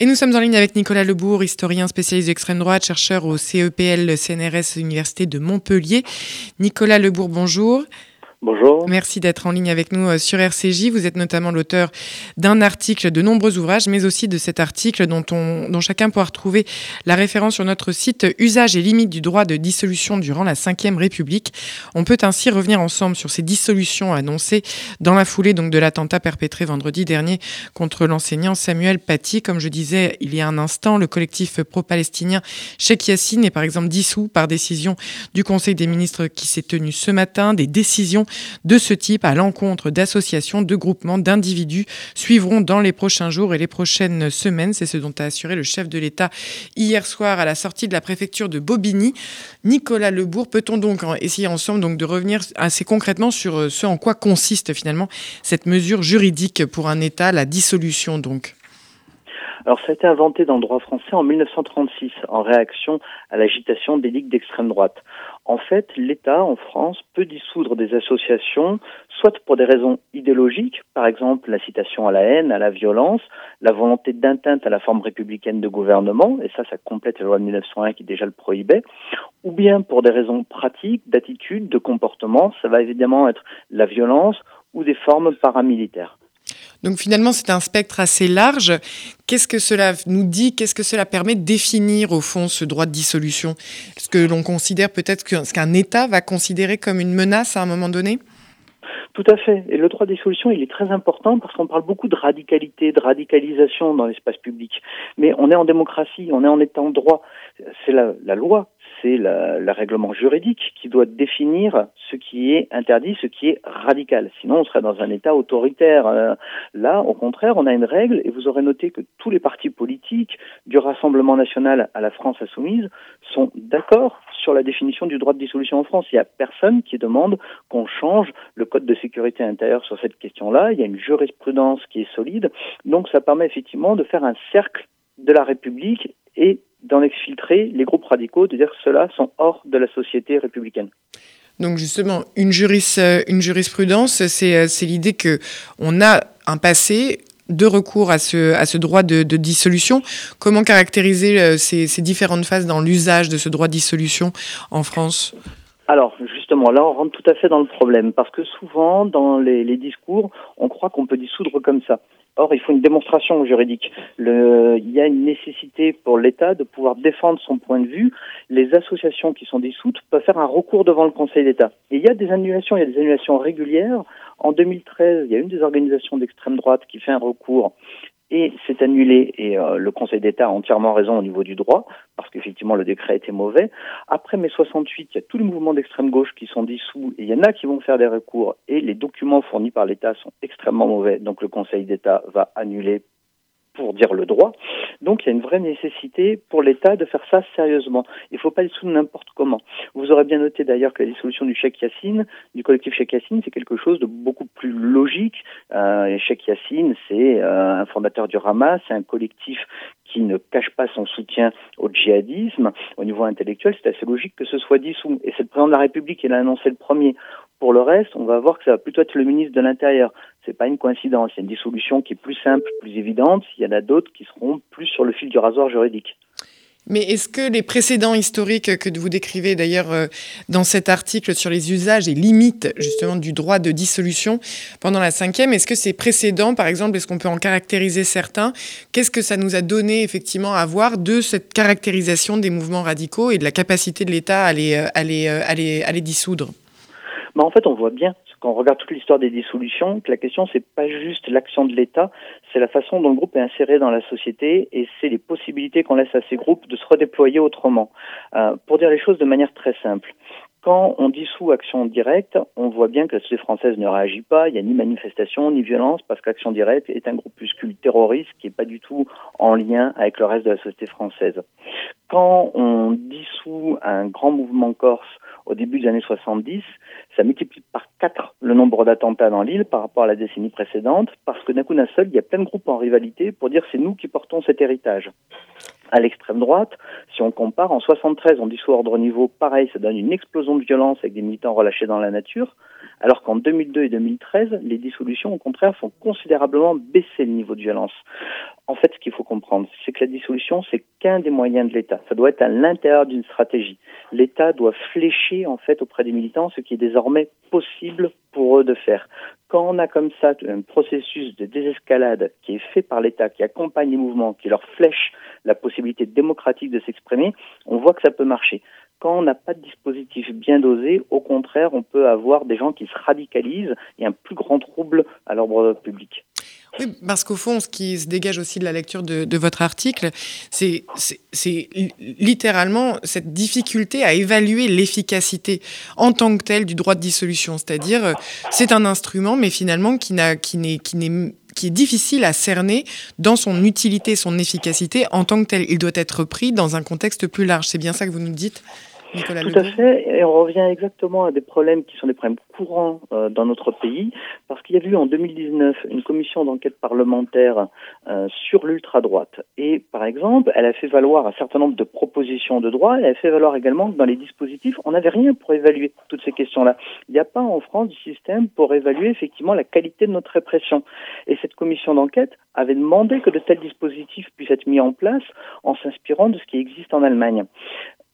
Et nous sommes en ligne avec Nicolas Lebourg, historien spécialiste d'extrême droite, chercheur au CEPL CNRS Université de Montpellier. Nicolas Lebourg, bonjour. Bonjour. Merci d'être en ligne avec nous euh, sur RCJ. Vous êtes notamment l'auteur d'un article, de nombreux ouvrages, mais aussi de cet article dont, on, dont chacun pourra retrouver la référence sur notre site Usage et limites du droit de dissolution durant la Ve République. On peut ainsi revenir ensemble sur ces dissolutions annoncées dans la foulée donc de l'attentat perpétré vendredi dernier contre l'enseignant Samuel Paty. Comme je disais il y a un instant, le collectif pro-palestinien Sheikh Yassine est par exemple dissous par décision du Conseil des ministres qui s'est tenu ce matin. Des décisions de ce type à l'encontre d'associations, de groupements, d'individus suivront dans les prochains jours et les prochaines semaines. C'est ce dont a assuré le chef de l'État hier soir à la sortie de la préfecture de Bobigny. Nicolas Lebourg, peut-on donc essayer ensemble de revenir assez concrètement sur euh, ce en quoi consiste finalement cette mesure juridique pour un État, la dissolution donc? Alors ça a été inventé dans le droit français en 1936 en réaction à l'agitation des ligues d'extrême droite. En fait, l'État en France peut dissoudre des associations soit pour des raisons idéologiques, par exemple l'incitation à la haine, à la violence, la volonté d'atteinte à la forme républicaine de gouvernement, et ça, ça complète la loi de 1901 qui déjà le prohibait, ou bien pour des raisons pratiques, d'attitude, de comportement, ça va évidemment être la violence ou des formes paramilitaires. Donc finalement, c'est un spectre assez large. Qu'est-ce que cela nous dit? Qu'est-ce que cela permet de définir au fond ce droit de dissolution? Est-ce que l'on considère peut-être qu'un État va considérer comme une menace à un moment donné? Tout à fait. Et le droit de dissolution, il est très important parce qu'on parle beaucoup de radicalité, de radicalisation dans l'espace public. Mais on est en démocratie, on est en état de droit. C'est la loi c'est le règlement juridique qui doit définir ce qui est interdit, ce qui est radical. Sinon, on serait dans un État autoritaire. Euh, là, au contraire, on a une règle, et vous aurez noté que tous les partis politiques, du Rassemblement national à la France insoumise, sont d'accord sur la définition du droit de dissolution en France. Il n'y a personne qui demande qu'on change le code de sécurité intérieure sur cette question-là. Il y a une jurisprudence qui est solide. Donc, ça permet effectivement de faire un cercle de la République et d'en exfiltrer les groupes radicaux, de dire que ceux-là sont hors de la société républicaine. Donc justement, une, juris, euh, une jurisprudence, c'est, euh, c'est l'idée que on a un passé de recours à ce, à ce droit de, de dissolution. Comment caractériser euh, ces, ces, différentes phases dans l'usage de ce droit de dissolution en France? Alors justement, là on rentre tout à fait dans le problème parce que souvent dans les, les discours, on croit qu'on peut dissoudre comme ça. Or, il faut une démonstration juridique. Il y a une nécessité pour l'État de pouvoir défendre son point de vue. Les associations qui sont dissoutes peuvent faire un recours devant le Conseil d'État. Et il y a des annulations, il y a des annulations régulières. En 2013, il y a une des organisations d'extrême droite qui fait un recours et c'est annulé et euh, le Conseil d'État a entièrement raison au niveau du droit parce qu'effectivement le décret était mauvais. Après mai 68, il y a tous les mouvements d'extrême gauche qui sont dissous et il y en a qui vont faire des recours et les documents fournis par l'État sont extrêmement mauvais donc le Conseil d'État va annuler pour dire le droit. Donc il y a une vraie nécessité pour l'État de faire ça sérieusement. Il ne faut pas le sous n'importe comment. Vous aurez bien noté d'ailleurs que la dissolution du Cheikh Yassine, du collectif Cheikh Yassine, c'est quelque chose de beaucoup plus logique. Euh, Cheikh Yassine, c'est euh, un fondateur du Hamas, c'est un collectif qui ne cache pas son soutien au djihadisme, au niveau intellectuel, c'est assez logique que ce soit dissous. Et c'est le président de la République qui l'a annoncé le premier. Pour le reste, on va voir que ça va plutôt être le ministre de l'Intérieur. C'est pas une coïncidence. Il y a une dissolution qui est plus simple, plus évidente. Il y en a d'autres qui seront plus sur le fil du rasoir juridique. Mais est-ce que les précédents historiques que vous décrivez d'ailleurs euh, dans cet article sur les usages et limites justement du droit de dissolution pendant la cinquième, est-ce que ces précédents, par exemple, est-ce qu'on peut en caractériser certains? Qu'est-ce que ça nous a donné effectivement à voir de cette caractérisation des mouvements radicaux et de la capacité de l'État à les, à les dissoudre? Bah en fait, on voit bien quand on regarde toute l'histoire des dissolutions, que la question c'est pas juste l'action de l'État, c'est la façon dont le groupe est inséré dans la société et c'est les possibilités qu'on laisse à ces groupes de se redéployer autrement. Euh, pour dire les choses de manière très simple, quand on dissout Action Directe, on voit bien que la société française ne réagit pas, il n'y a ni manifestation ni violence, parce qu'Action Directe est un groupuscule terroriste qui n'est pas du tout en lien avec le reste de la société française. Quand on dissout un grand mouvement corse au début des années 70, ça multiplie par quatre le nombre d'attentats dans l'île par rapport à la décennie précédente, parce que d'un coup d'un seul, il y a plein de groupes en rivalité pour dire c'est nous qui portons cet héritage. À l'extrême droite, si on compare, en 73, on dissout ordre niveau, pareil, ça donne une explosion de violence avec des militants relâchés dans la nature. Alors qu'en 2002 et 2013, les dissolutions, au contraire, font considérablement baisser le niveau de violence. En fait, ce qu'il faut comprendre, c'est que la dissolution, c'est qu'un des moyens de l'État. Ça doit être à l'intérieur d'une stratégie. L'État doit flécher, en fait, auprès des militants ce qui est désormais possible pour eux de faire. Quand on a comme ça un processus de désescalade qui est fait par l'État, qui accompagne les mouvements, qui leur flèche la possibilité démocratique de s'exprimer, on voit que ça peut marcher. Quand on n'a pas de dispositif bien dosé, au contraire, on peut avoir des gens qui se radicalisent et un plus grand trouble à l'ordre public. Oui, parce qu'au fond, ce qui se dégage aussi de la lecture de, votre article, c'est littéralement cette difficulté à évaluer l'efficacité en tant que telle du droit de dissolution. C'est-à-dire, euh, c'est un instrument, mais finalement qui n'est qui est difficile à cerner dans son utilité, son efficacité en tant que tel. Il doit être pris dans un contexte plus large. C'est bien ça que vous nous dites? Nicolas Tout à fait, et on revient exactement à des problèmes qui sont des problèmes courants euh, dans notre pays, parce qu'il y a eu en 2019 une commission d'enquête parlementaire euh, sur l'ultra-droite. Et par exemple, elle a fait valoir un certain nombre de propositions de droit, elle a fait valoir également que dans les dispositifs, on n'avait rien pour évaluer toutes ces questions-là. Il n'y a pas en France du système pour évaluer effectivement la qualité de notre répression. Et cette commission d'enquête avait demandé que de tels dispositifs puissent être mis en place en s'inspirant de ce qui existe en Allemagne.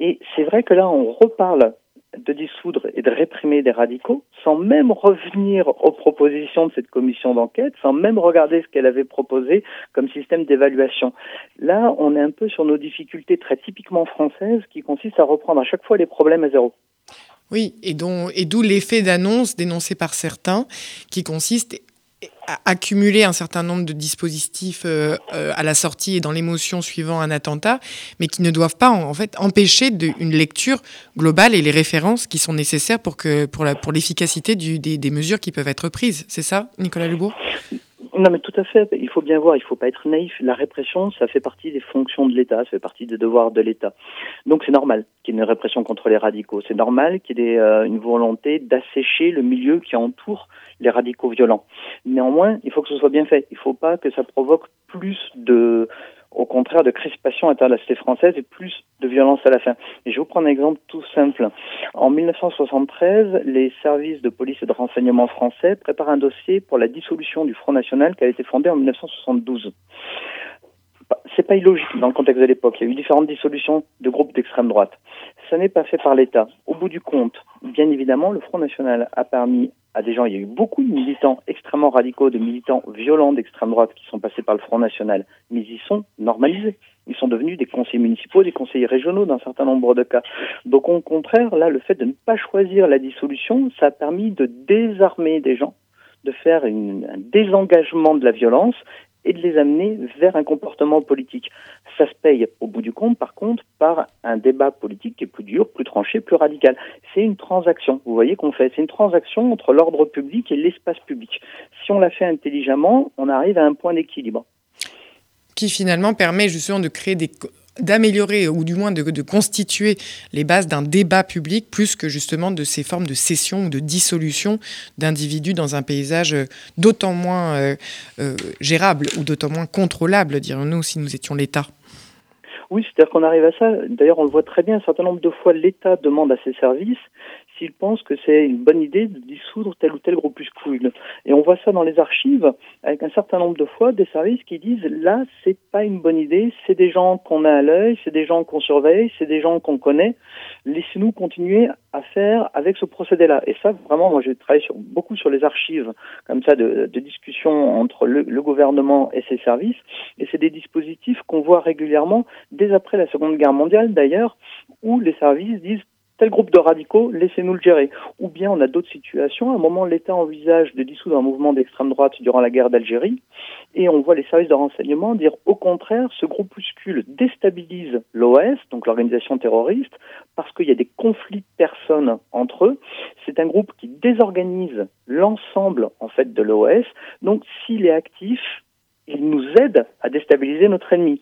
Et c'est vrai que là, on reparle de dissoudre et de réprimer des radicaux sans même revenir aux propositions de cette commission d'enquête, sans même regarder ce qu'elle avait proposé comme système d'évaluation. Là, on est un peu sur nos difficultés très typiquement françaises qui consistent à reprendre à chaque fois les problèmes à zéro. Oui, et, d'où l'effet d'annonce dénoncé par certains qui consiste accumuler un certain nombre de dispositifs euh, euh, à la sortie et dans l'émotion suivant un attentat, mais qui ne doivent pas en, fait empêcher une lecture globale et les références qui sont nécessaires pour l'efficacité des, des mesures qui peuvent être prises. C'est ça, Nicolas Lubourg non, mais tout à fait. Il faut bien voir, il ne faut pas être naïf. La répression, ça fait partie des fonctions de l'État, ça fait partie des devoirs de l'État. Donc c'est normal qu'il y ait une répression contre les radicaux. C'est normal qu'il y ait euh, une volonté d'assécher le milieu qui entoure les radicaux violents. Néanmoins, il faut que ce soit bien fait. Il ne faut pas que ça provoque plus de au contraire de crispation société française et plus de violence à la fin. Et je vous prendre un exemple tout simple. En 1973, les services de police et de renseignement français préparent un dossier pour la dissolution du Front National qui a été fondé en 1972 c'est pas illogique dans le contexte de l'époque. Il y a eu différentes dissolutions de groupes d'extrême droite. Ça n'est pas fait par l'État. Au bout du compte, bien évidemment, le Front National a permis à des gens, il y a eu beaucoup de militants extrêmement radicaux, de militants violents d'extrême droite qui sont passés par le Front National, mais ils sont normalisés. Ils sont devenus des conseillers municipaux, des conseillers régionaux dans un certain nombre de cas. Donc au contraire, là, le fait de ne pas choisir la dissolution, ça a permis de désarmer des gens de faire un désengagement de la violence et de les amener vers un comportement politique. Ça se paye au bout du compte, par contre, par un débat politique qui est plus dur, plus tranché, plus radical. C'est une transaction, vous voyez qu'on fait, c'est une transaction entre l'ordre public et l'espace public. Si on la fait intelligemment, on arrive à un point d'équilibre. Qui finalement permet justement de créer des, d'améliorer ou du moins de, constituer les bases d'un débat public plus que justement de ces formes de cession ou de dissolution d'individus dans un paysage euh, d'autant moins euh, euh, gérable ou d'autant moins contrôlable, dirions-nous, si nous étions l'État. Oui, c'est-à-dire qu'on arrive à ça. D'ailleurs, on le voit très bien. Un certain nombre de fois, l'État demande à ses services s'ils pensent que c'est une bonne idée de dissoudre tel ou tel groupuscule. Et on voit ça dans les archives avec un certain nombre de fois des services qui disent là, c'est pas une bonne idée, c'est des gens qu'on a à l'œil, c'est des gens qu'on surveille, c'est des gens qu'on connaît. Laissez-nous continuer à faire avec ce procédé-là. Et ça, vraiment, moi, j'ai travaillé beaucoup sur les archives comme ça de, de discussions entre le gouvernement et ses services. Et c'est des dispositifs qu'on voit régulièrement dès après la Seconde Guerre mondiale, d'ailleurs, où les services disent tel groupe de radicaux, laissez-nous le gérer. Ou bien on a d'autres situations. À un moment, l'État envisage de dissoudre un mouvement d'extrême droite durant la guerre d'Algérie, et on voit les services de renseignement dire au contraire, ce groupuscule déstabilise l'OS, donc l'organisation terroriste, parce qu'il y a des conflits de personnes entre eux. C'est un groupe qui désorganise l'ensemble en fait de l'OS. Donc s'il est actif, il nous aide à déstabiliser notre ennemi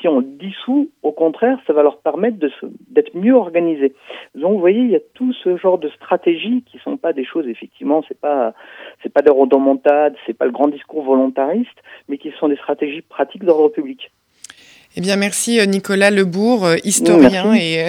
si on dissout, au contraire, ça va leur permettre d'être mieux organisés. Donc, vous voyez, il y a tout ce genre de stratégies qui sont pas des choses, effectivement, c'est pas, c'est pas des rodomontades, c'est pas le grand discours volontariste, mais qui sont des stratégies pratiques d'ordre public. Eh bien, merci Nicolas Lebourg, historien et,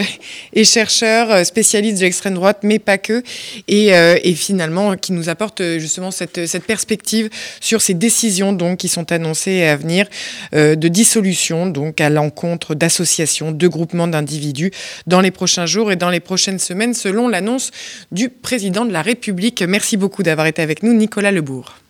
et, chercheur, spécialiste de l'extrême droite, mais pas que, et, et, finalement qui nous apporte justement cette, cette perspective sur ces décisions donc qui sont annoncées à venir de dissolution donc à l'encontre d'associations, de groupements d'individus dans les prochains jours et dans les prochaines semaines, selon l'annonce du président de la République. Merci beaucoup d'avoir été avec nous, Nicolas Lebourg.